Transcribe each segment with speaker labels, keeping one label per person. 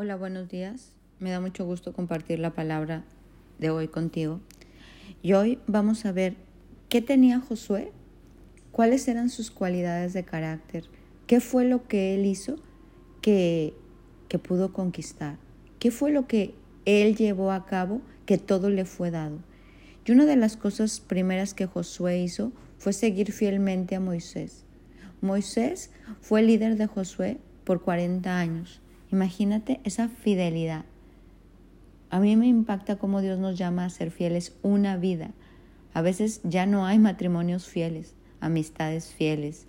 Speaker 1: Hola, buenos días. Me da mucho gusto compartir la palabra de hoy contigo. Y hoy vamos a ver qué tenía Josué, cuáles eran sus cualidades de carácter, qué fue lo que él hizo que, que pudo conquistar, qué fue lo que él llevó a cabo que todo le fue dado. Y una de las cosas primeras que Josué hizo fue seguir fielmente a Moisés. Moisés fue líder de Josué por 40 años Imagínate esa fidelidad. A mí me impacta cómo Dios nos llama a ser fieles una vida. A veces ya no hay matrimonios fieles, amistades fieles,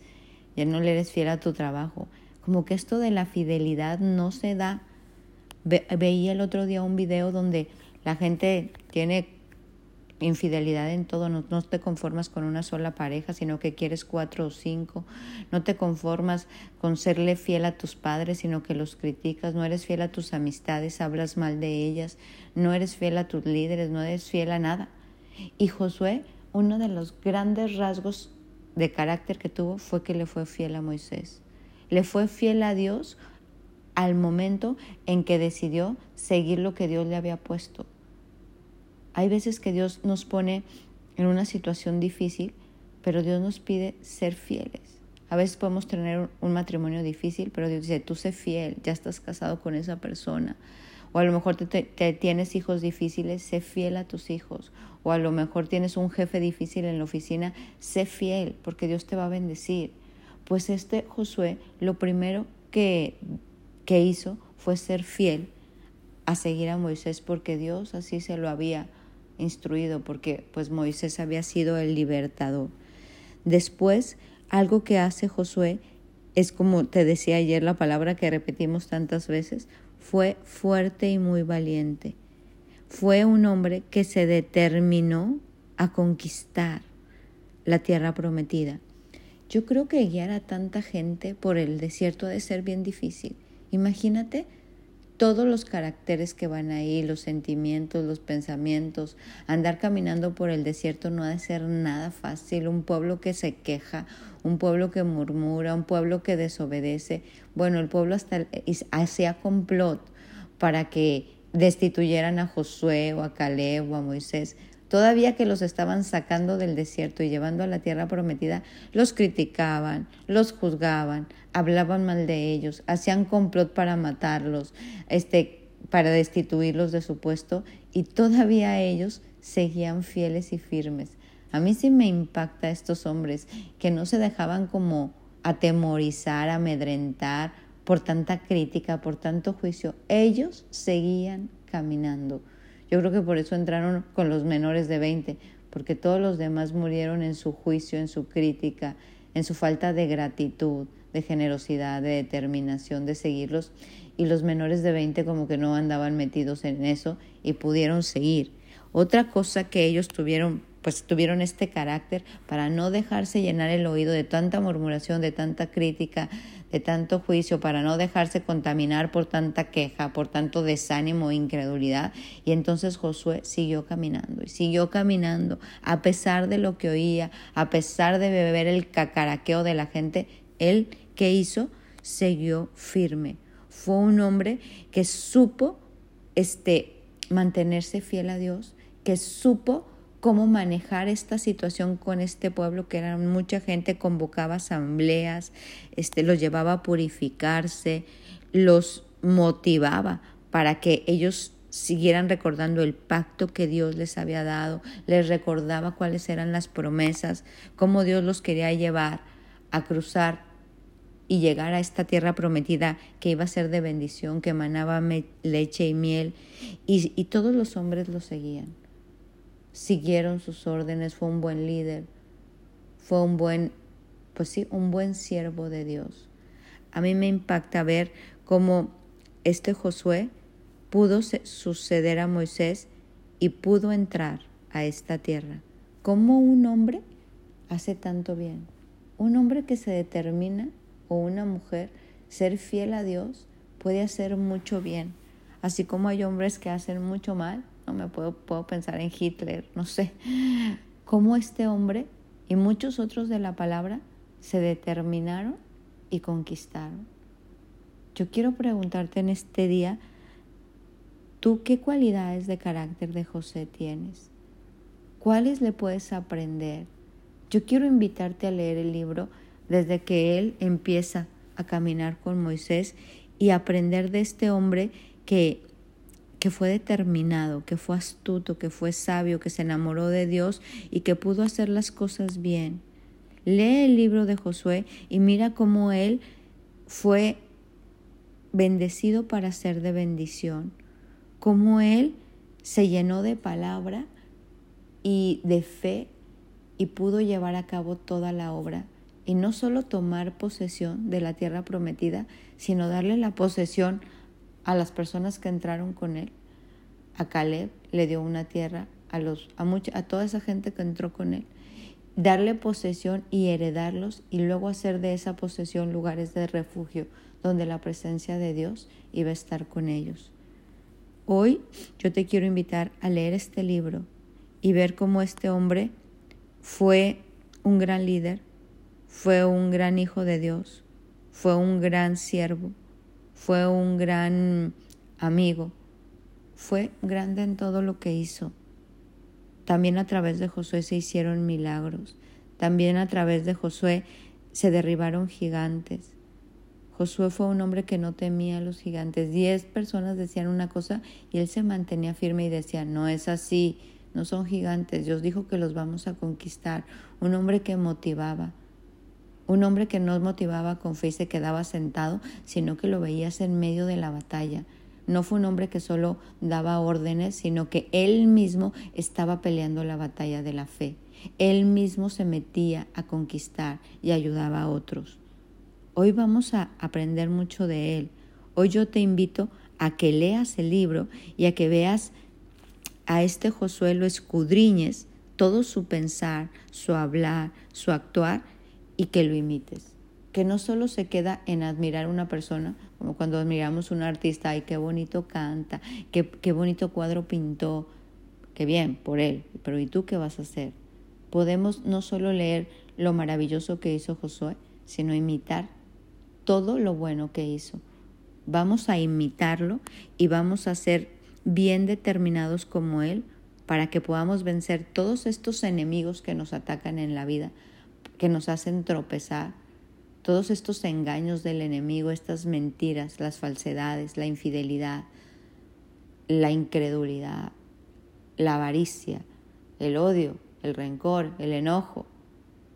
Speaker 1: ya no le eres fiel a tu trabajo. Como que esto de la fidelidad no se da. veía el otro día un video donde la gente tiene infidelidad en todo, no, te conformas con una sola pareja, sino que quieres cuatro o cinco, no te conformas con serle fiel a tus padres, sino que los criticas, no eres fiel a tus amistades, hablas mal de ellas, no eres fiel a tus líderes, no eres fiel a nada. Y Josué, uno de los grandes rasgos de carácter que tuvo fue que le fue fiel a Moisés. Le fue fiel a Dios al momento en que decidió seguir lo que Dios le había puesto hay veces que Dios nos pone en una situación difícil, pero Dios nos pide ser fieles. A veces podemos tener un matrimonio difícil, pero Dios dice, tú sé fiel, ya estás casado con esa persona. O a lo mejor te, tienes hijos difíciles, sé fiel a tus hijos. O a lo mejor tienes un jefe difícil en la oficina, sé fiel, porque Dios te va a bendecir. Pues este Josué, lo primero que, que hizo fue ser fiel a seguir a Moisés, porque Dios así se lo había instruido porque pues Moisés había sido el libertador. Después, algo que hace Josué es como te decía ayer la palabra que repetimos tantas veces, fue fuerte y muy valiente. Fue un hombre que se determinó a conquistar la tierra prometida. Yo creo que guiar a tanta gente por el desierto ha de ser bien difícil. Imagínate todos los caracteres que van ahí, los sentimientos, los pensamientos. Andar caminando por el desierto no ha de ser nada fácil. Un pueblo que se queja, un pueblo que murmura, un pueblo que desobedece. Bueno, el pueblo hasta hacía complot para que destituyeran a Josué o a Caleb o a Moisés. Todavía que los estaban sacando del desierto y llevando a la tierra prometida, los criticaban, los juzgaban, hablaban mal de ellos, hacían complot para matarlos, este, para destituirlos de su puesto y todavía ellos seguían fieles y firmes. A mí sí me impacta estos hombres que no se dejaban como atemorizar, amedrentar por tanta crítica, por tanto juicio. Ellos seguían caminando. Yo creo que por eso entraron con los menores de 20, porque todos los demás murieron en su juicio, en su crítica, en su falta de gratitud, de generosidad, de determinación de seguirlos. Y los menores de 20 como que no andaban metidos en eso y pudieron seguir. Otra cosa que ellos tuvieron pues tuvieron este carácter para no dejarse llenar el oído de tanta murmuración, de tanta crítica, de tanto juicio, para no dejarse contaminar por tanta queja, por tanto desánimo e incredulidad. Y entonces Josué siguió caminando y siguió caminando a pesar de lo que oía, a pesar de beber el cacaraqueo de la gente, él que hizo siguió firme. Fue un hombre que supo este mantenerse fiel a Dios, que supo cómo manejar esta situación con este pueblo que era mucha gente, convocaba asambleas, este, los llevaba a purificarse, los motivaba para que ellos siguieran recordando el pacto que Dios les había dado, les recordaba cuáles eran las promesas, cómo Dios los quería llevar a cruzar y llegar a esta tierra prometida que iba a ser de bendición, que emanaba leche y miel, y, y todos los hombres lo seguían siguieron sus órdenes, fue un buen líder, fue un buen, pues sí, un buen siervo de Dios. A mí me impacta ver cómo este Josué pudo suceder a Moisés y pudo entrar a esta tierra. ¿Cómo un hombre hace tanto bien? Un hombre que se determina o una mujer ser fiel a Dios puede hacer mucho bien, así como hay hombres que hacen mucho mal me puedo, puedo pensar en Hitler, no sé, cómo este hombre y muchos otros de la palabra se determinaron y conquistaron. Yo quiero preguntarte en este día, ¿Tú qué cualidades de carácter de José tienes? ¿Cuáles le puedes aprender? Yo quiero invitarte a leer el libro desde que él empieza a caminar con Moisés y aprender de este hombre que, que fue determinado, que fue astuto, que fue sabio, que se enamoró de Dios y que pudo hacer las cosas bien. Lee el libro de Josué y mira cómo él fue bendecido para ser de bendición, cómo él se llenó de palabra y de fe y pudo llevar a cabo toda la obra y no solo tomar posesión de la tierra prometida, sino darle la posesión las personas que entraron con él. A Caleb le dio una tierra, a, los, a, mucha, a toda esa gente que entró con él. Darle posesión y heredarlos y luego hacer de esa posesión lugares de refugio donde la presencia de Dios iba a estar con ellos. Hoy yo te quiero invitar a leer este libro y ver cómo este hombre fue un gran líder, fue un gran hijo de Dios, fue un gran siervo, fue un gran amigo, fue grande en todo lo que hizo. También a través de Josué se hicieron milagros, también a través de Josué se derribaron gigantes. Josué fue un hombre que no temía a los gigantes. Diez personas decían una cosa y él se mantenía firme y decía, no es así, no son gigantes, Dios dijo que los vamos a conquistar. Un hombre que motivaba, un hombre que no motivaba con fe y se quedaba sentado, sino que lo veías en medio de la batalla. No fue un hombre que solo daba órdenes, sino que él mismo estaba peleando la batalla de la fe. Él mismo se metía a conquistar y ayudaba a otros. Hoy vamos a aprender mucho de él. Hoy yo te invito a que leas el libro y a que veas a este Josué, lo escudriñes, todo su pensar, su hablar, su actuar y que lo imites. Que no solo se queda en admirar una persona, como cuando admiramos a un artista, ay, qué bonito canta, qué, qué bonito cuadro pintó, qué bien por él, pero ¿y tú qué vas a hacer? Podemos no solo leer lo maravilloso que hizo Josué, sino imitar todo lo bueno que hizo. Vamos a imitarlo y vamos a ser bien determinados como Él para que podamos vencer todos estos enemigos que nos atacan en la vida, que nos hacen tropezar, todos estos engaños del enemigo, estas mentiras, las falsedades, la infidelidad, la incredulidad, la avaricia, el odio, el rencor, el enojo,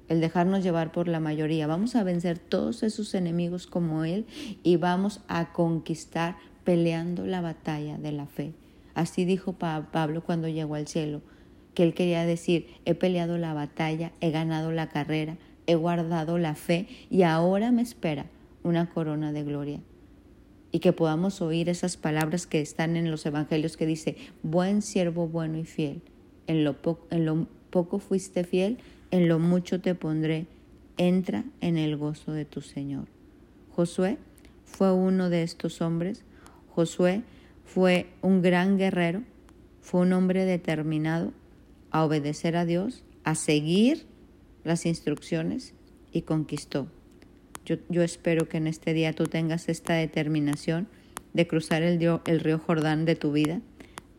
Speaker 1: el dejarnos llevar por la mayoría. Vamos a vencer todos esos enemigos como Él y vamos a conquistar peleando la batalla de la fe. Así dijo Pablo cuando llegó al cielo que él quería decir, he peleado la batalla, he ganado la carrera, he guardado la fe y ahora me espera una corona de gloria. Y que podamos oír esas palabras que están en los evangelios que dice, buen siervo bueno y fiel, en lo, en lo poco fuiste fiel, en lo mucho te pondré, entra en el gozo de tu Señor. Josué fue uno de estos hombres. Josué fue un gran guerrero, fue un hombre determinado a obedecer a Dios, a seguir las instrucciones y conquistó. Yo, espero que en este día tú tengas esta determinación de cruzar el, el río Jordán de tu vida,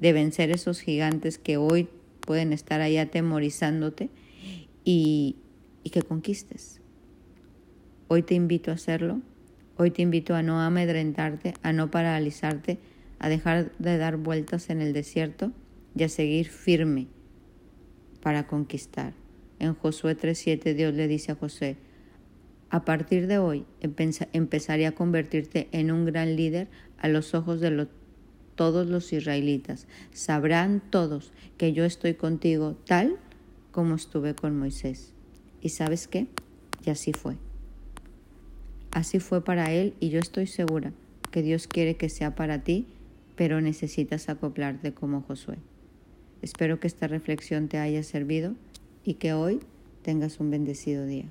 Speaker 1: de vencer esos gigantes que hoy pueden estar ahí atemorizándote y, y que conquistes. Hoy te invito a hacerlo, hoy te invito a no amedrentarte, a no paralizarte, a dejar de dar vueltas en el desierto y a seguir firme para conquistar. En Josué 3:7 Dios le dice a José, a partir de hoy empezaré a convertirte en un gran líder a los ojos de todos los israelitas. Sabrán todos que yo estoy contigo tal como estuve con Moisés. ¿Y sabes qué? Y así fue. Así fue para él y yo estoy segura que Dios quiere que sea para ti, pero necesitas acoplarte como Josué. Espero que esta reflexión te haya servido y que hoy tengas un bendecido día.